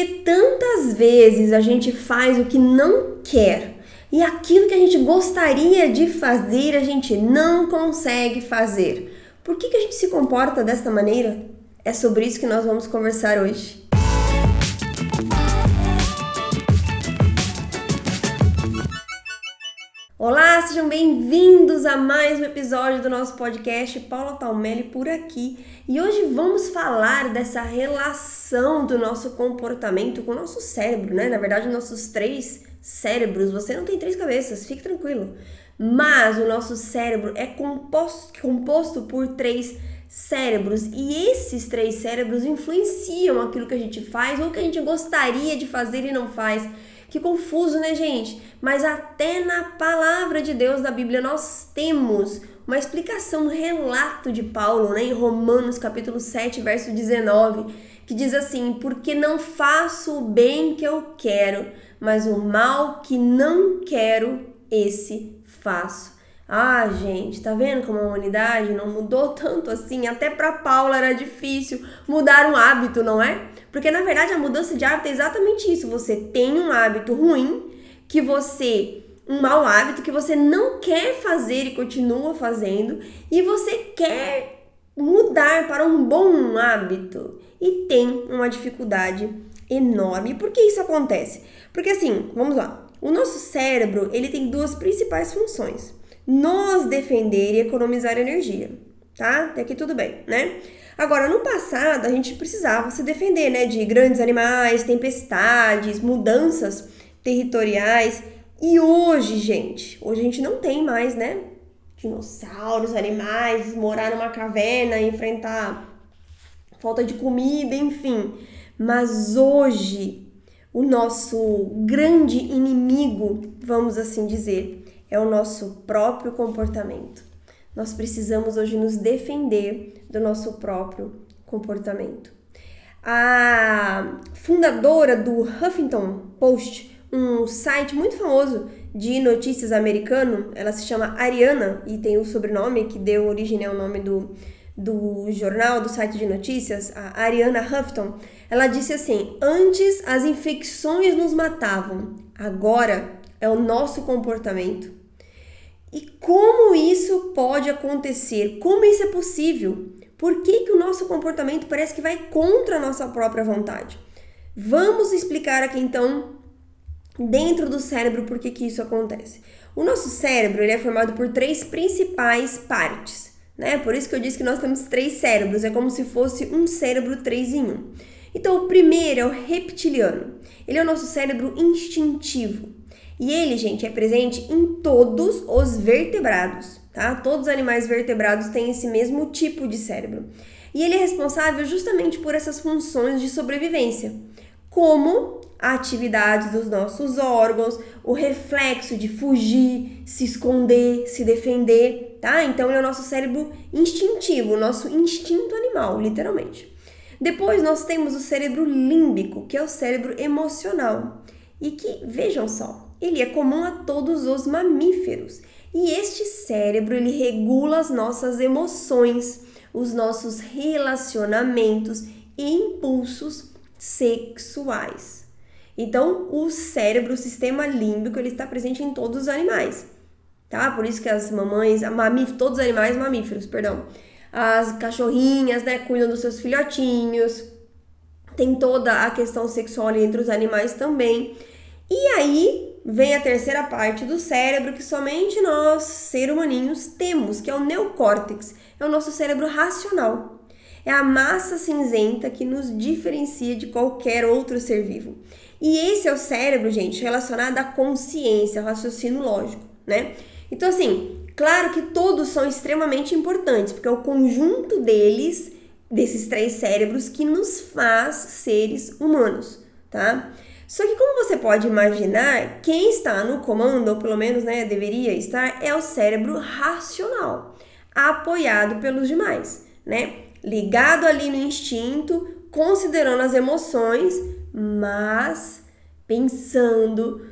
Porque tantas vezes a gente faz o que não quer e aquilo que a gente gostaria de fazer a gente não consegue fazer. Por que, que a gente se comporta desta maneira? É sobre isso que nós vamos conversar hoje. Olá, sejam bem-vindos a mais um episódio do nosso podcast Paula Talmelli por aqui. E hoje vamos falar dessa relação do nosso comportamento com o nosso cérebro, né? Na verdade, nossos três cérebros. Você não tem três cabeças, fique tranquilo. Mas o nosso cérebro é composto, composto por três cérebros e esses três cérebros influenciam aquilo que a gente faz ou que a gente gostaria de fazer e não faz. Que confuso, né, gente? Mas até na palavra de Deus da Bíblia nós temos uma explicação, um relato de Paulo, né, em Romanos capítulo 7, verso 19, que diz assim: "Porque não faço o bem que eu quero, mas o mal que não quero, esse faço." Ah, gente, tá vendo como a humanidade não mudou tanto assim? Até para Paula era difícil mudar um hábito, não é? Porque na verdade a mudança de hábito é exatamente isso. Você tem um hábito ruim que você um mau hábito que você não quer fazer e continua fazendo e você quer mudar para um bom hábito e tem uma dificuldade enorme. Por que isso acontece? Porque assim, vamos lá. O nosso cérebro, ele tem duas principais funções nos defender e economizar energia, tá? Até aqui tudo bem, né? Agora, no passado, a gente precisava se defender, né, de grandes animais, tempestades, mudanças territoriais. E hoje, gente, hoje a gente não tem mais, né? Dinossauros, animais, morar numa caverna, enfrentar falta de comida, enfim. Mas hoje, o nosso grande inimigo, vamos assim dizer, é o nosso próprio comportamento. Nós precisamos hoje nos defender do nosso próprio comportamento. A fundadora do Huffington Post, um site muito famoso de notícias americano, ela se chama Ariana e tem o sobrenome que deu origem ao nome do, do jornal, do site de notícias, a Ariana Huffington. Ela disse assim: Antes as infecções nos matavam, agora é o nosso comportamento e como isso pode acontecer? Como isso é possível? Por que, que o nosso comportamento parece que vai contra a nossa própria vontade? Vamos explicar aqui então, dentro do cérebro, por que, que isso acontece. O nosso cérebro ele é formado por três principais partes, né? Por isso que eu disse que nós temos três cérebros, é como se fosse um cérebro três em um. Então, o primeiro é o reptiliano. Ele é o nosso cérebro instintivo. E ele, gente, é presente em todos os vertebrados, tá? Todos os animais vertebrados têm esse mesmo tipo de cérebro. E ele é responsável justamente por essas funções de sobrevivência, como a atividade dos nossos órgãos, o reflexo de fugir, se esconder, se defender, tá? Então ele é o nosso cérebro instintivo, o nosso instinto animal, literalmente. Depois nós temos o cérebro límbico, que é o cérebro emocional. E que, vejam só, ele é comum a todos os mamíferos. E este cérebro ele regula as nossas emoções, os nossos relacionamentos e impulsos sexuais. Então, o cérebro, o sistema límbico, ele está presente em todos os animais, tá? Por isso que as mamães, mamíferos, todos os animais mamíferos, perdão, as cachorrinhas, né, cuidam dos seus filhotinhos. Tem toda a questão sexual entre os animais também. E aí, vem a terceira parte do cérebro que somente nós, seres humaninhos, temos, que é o neocórtex, é o nosso cérebro racional. É a massa cinzenta que nos diferencia de qualquer outro ser vivo. E esse é o cérebro, gente, relacionado à consciência, ao raciocínio lógico, né? Então, assim, claro que todos são extremamente importantes, porque é o conjunto deles, desses três cérebros, que nos faz seres humanos, tá? Só que como você pode imaginar, quem está no comando, ou pelo menos né, deveria estar, é o cérebro racional, apoiado pelos demais, né? Ligado ali no instinto, considerando as emoções, mas pensando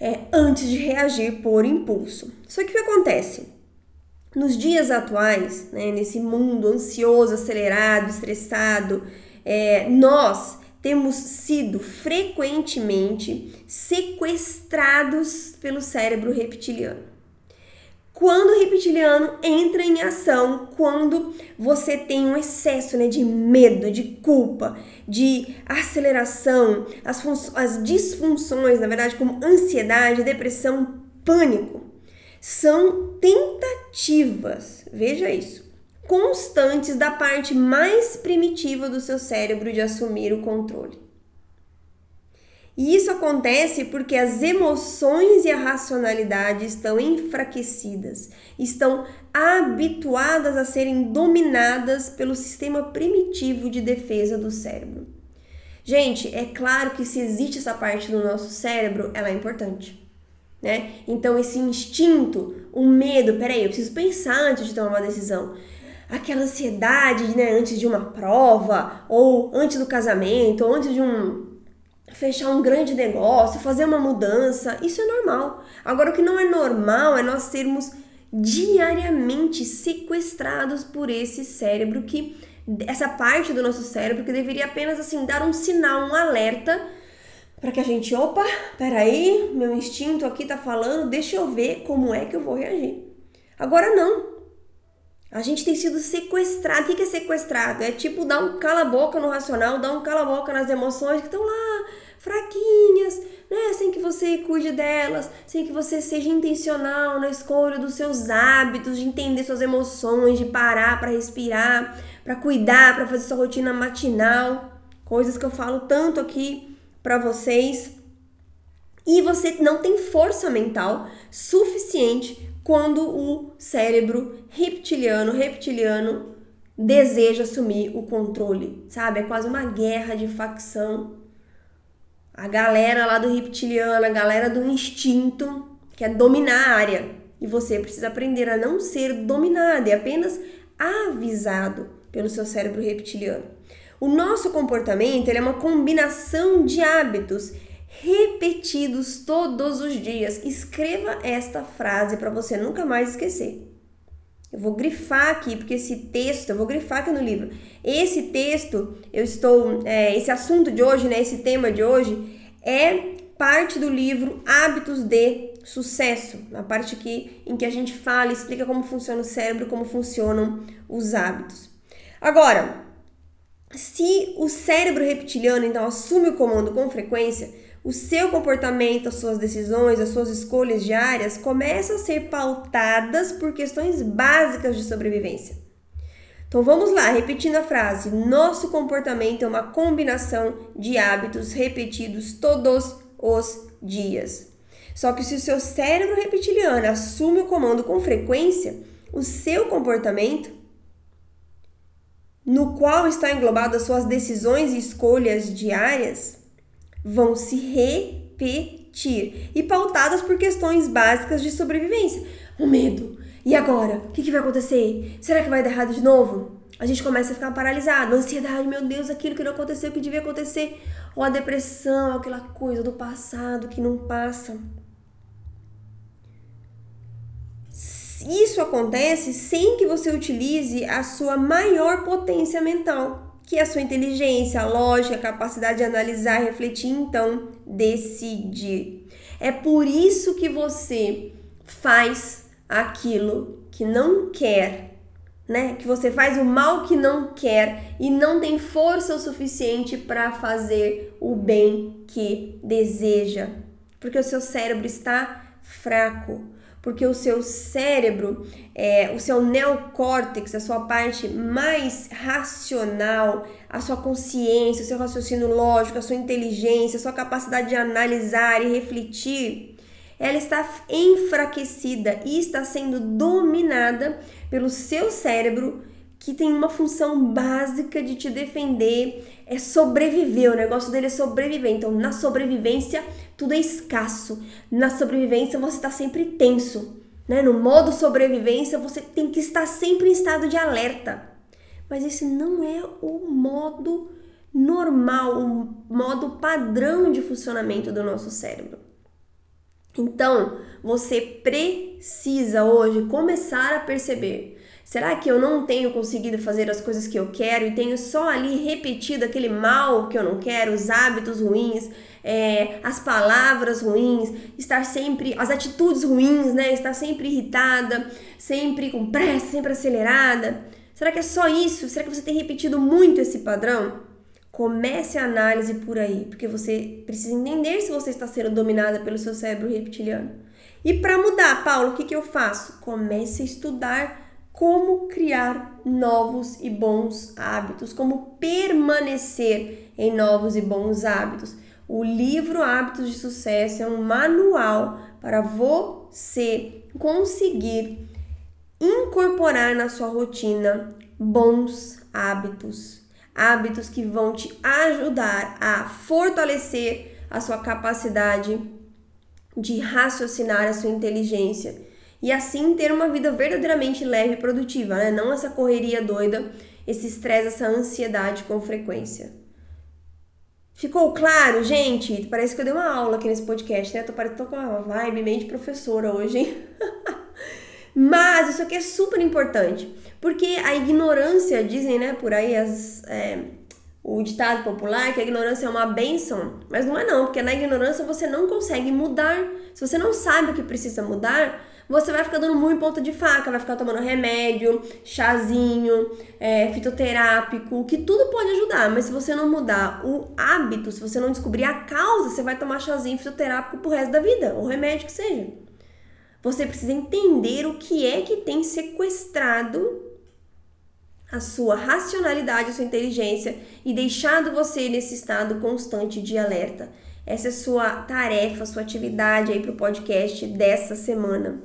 é, antes de reagir por impulso. Só que o que acontece? Nos dias atuais, né, nesse mundo ansioso, acelerado, estressado, é, nós temos sido frequentemente sequestrados pelo cérebro reptiliano. Quando o reptiliano entra em ação, quando você tem um excesso né, de medo, de culpa, de aceleração, as, as disfunções, na verdade, como ansiedade, depressão, pânico, são tentativas, veja isso, constantes da parte mais primitiva do seu cérebro de assumir o controle. E isso acontece porque as emoções e a racionalidade estão enfraquecidas, estão habituadas a serem dominadas pelo sistema primitivo de defesa do cérebro. Gente, é claro que se existe essa parte do nosso cérebro, ela é importante. Né? Então, esse instinto, o medo, peraí, eu preciso pensar antes de tomar uma decisão aquela ansiedade, né, antes de uma prova, ou antes do casamento, ou antes de um fechar um grande negócio, fazer uma mudança, isso é normal. Agora o que não é normal é nós sermos diariamente sequestrados por esse cérebro que essa parte do nosso cérebro que deveria apenas assim dar um sinal, um alerta para que a gente, opa, peraí, meu instinto aqui tá falando, deixa eu ver como é que eu vou reagir. Agora não. A gente tem sido sequestrado. O que é sequestrado? É tipo dar um cala-boca no racional, dar um cala-boca nas emoções que estão lá, fraquinhas, né? Sem que você cuide delas, sem que você seja intencional na escolha dos seus hábitos, de entender suas emoções, de parar para respirar, para cuidar, para fazer sua rotina matinal. Coisas que eu falo tanto aqui para vocês. E você não tem força mental suficiente quando o cérebro reptiliano, reptiliano deseja assumir o controle, sabe? É quase uma guerra de facção. A galera lá do reptiliano, a galera do instinto quer dominar a área. E você precisa aprender a não ser dominado e apenas avisado pelo seu cérebro reptiliano. O nosso comportamento é uma combinação de hábitos repetidos todos os dias. Escreva esta frase para você nunca mais esquecer. Eu vou grifar aqui, porque esse texto, eu vou grifar aqui no livro. Esse texto, eu estou, é, esse assunto de hoje, né, esse tema de hoje, é parte do livro Hábitos de Sucesso, na parte aqui em que a gente fala, explica como funciona o cérebro, como funcionam os hábitos. Agora, se o cérebro reptiliano então assume o comando com frequência, o seu comportamento, as suas decisões, as suas escolhas diárias começam a ser pautadas por questões básicas de sobrevivência. Então vamos lá, repetindo a frase: nosso comportamento é uma combinação de hábitos repetidos todos os dias. Só que se o seu cérebro reptiliano assume o comando com frequência, o seu comportamento, no qual está englobado as suas decisões e escolhas diárias, vão se repetir e pautadas por questões básicas de sobrevivência. O medo. E agora? O que, que vai acontecer? Será que vai dar errado de novo? A gente começa a ficar paralisado, ansiedade, meu Deus, aquilo que não aconteceu, que devia acontecer, ou a depressão, aquela coisa do passado que não passa. Isso acontece sem que você utilize a sua maior potência mental que a sua inteligência, a lógica, a capacidade de analisar, refletir, então decidir. É por isso que você faz aquilo que não quer, né? Que você faz o mal que não quer e não tem força o suficiente para fazer o bem que deseja, porque o seu cérebro está fraco porque o seu cérebro, é, o seu neocórtex, a sua parte mais racional, a sua consciência, o seu raciocínio lógico, a sua inteligência, a sua capacidade de analisar e refletir, ela está enfraquecida e está sendo dominada pelo seu cérebro que tem uma função básica de te defender, é sobreviver. O negócio dele é sobreviver. Então, na sobrevivência, tudo é escasso. Na sobrevivência, você está sempre tenso. Né? No modo sobrevivência, você tem que estar sempre em estado de alerta. Mas esse não é o modo normal, o modo padrão de funcionamento do nosso cérebro. Então, você precisa hoje começar a perceber Será que eu não tenho conseguido fazer as coisas que eu quero e tenho só ali repetido aquele mal que eu não quero, os hábitos ruins, é, as palavras ruins, estar sempre, as atitudes ruins, né? Estar sempre irritada, sempre com pressa, sempre acelerada. Será que é só isso? Será que você tem repetido muito esse padrão? Comece a análise por aí, porque você precisa entender se você está sendo dominada pelo seu cérebro reptiliano. E para mudar, Paulo, o que, que eu faço? Comece a estudar como criar novos e bons hábitos, como permanecer em novos e bons hábitos. O livro Hábitos de Sucesso é um manual para você conseguir incorporar na sua rotina bons hábitos, hábitos que vão te ajudar a fortalecer a sua capacidade de raciocinar, a sua inteligência e assim ter uma vida verdadeiramente leve e produtiva, né? Não essa correria doida, esse estresse, essa ansiedade com frequência. Ficou claro, gente? Parece que eu dei uma aula aqui nesse podcast, né? Tô, tô com uma vibe meio de professora hoje, hein? Mas isso aqui é super importante, porque a ignorância, dizem, né, por aí, as, é, o ditado popular que a ignorância é uma benção, mas não é não, porque na ignorância você não consegue mudar. Se você não sabe o que precisa mudar, você vai ficar dando muito ponta de faca, vai ficar tomando remédio, chazinho, é, fitoterápico, que tudo pode ajudar, mas se você não mudar o hábito, se você não descobrir a causa, você vai tomar chazinho fitoterápico pro resto da vida, ou remédio que seja. Você precisa entender o que é que tem sequestrado a sua racionalidade, a sua inteligência e deixado você nesse estado constante de alerta. Essa é sua tarefa, sua atividade aí para o podcast dessa semana.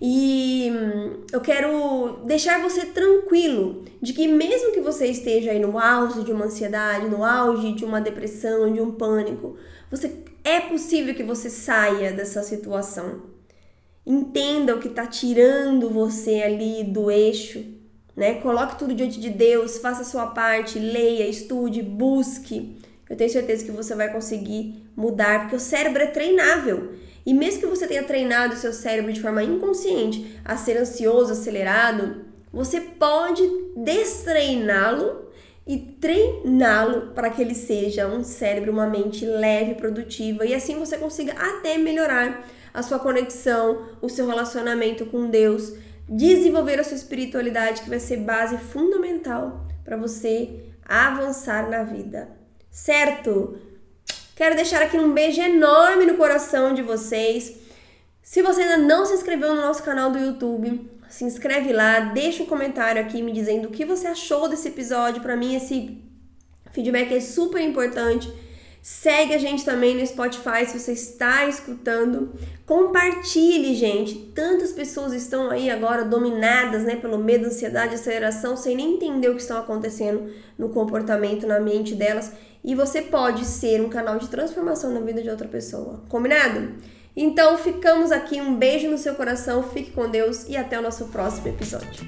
E hum, eu quero deixar você tranquilo de que mesmo que você esteja aí no auge de uma ansiedade, no auge de uma depressão, de um pânico, você é possível que você saia dessa situação. Entenda o que está tirando você ali do eixo, né? Coloque tudo diante de Deus, faça a sua parte, leia, estude, busque eu tenho certeza que você vai conseguir mudar, porque o cérebro é treinável. E mesmo que você tenha treinado o seu cérebro de forma inconsciente a ser ansioso, acelerado, você pode destreiná-lo e treiná-lo para que ele seja um cérebro, uma mente leve, produtiva e assim você consiga até melhorar a sua conexão, o seu relacionamento com Deus, desenvolver a sua espiritualidade, que vai ser base fundamental para você avançar na vida certo? Quero deixar aqui um beijo enorme no coração de vocês. Se você ainda não se inscreveu no nosso canal do YouTube, se inscreve lá, deixa um comentário aqui me dizendo o que você achou desse episódio. Para mim, esse feedback é super importante Segue a gente também no Spotify se você está escutando. Compartilhe, gente. Tantas pessoas estão aí agora dominadas né, pelo medo, ansiedade, aceleração, sem nem entender o que está acontecendo no comportamento, na mente delas. E você pode ser um canal de transformação na vida de outra pessoa. Combinado? Então ficamos aqui. Um beijo no seu coração, fique com Deus e até o nosso próximo episódio.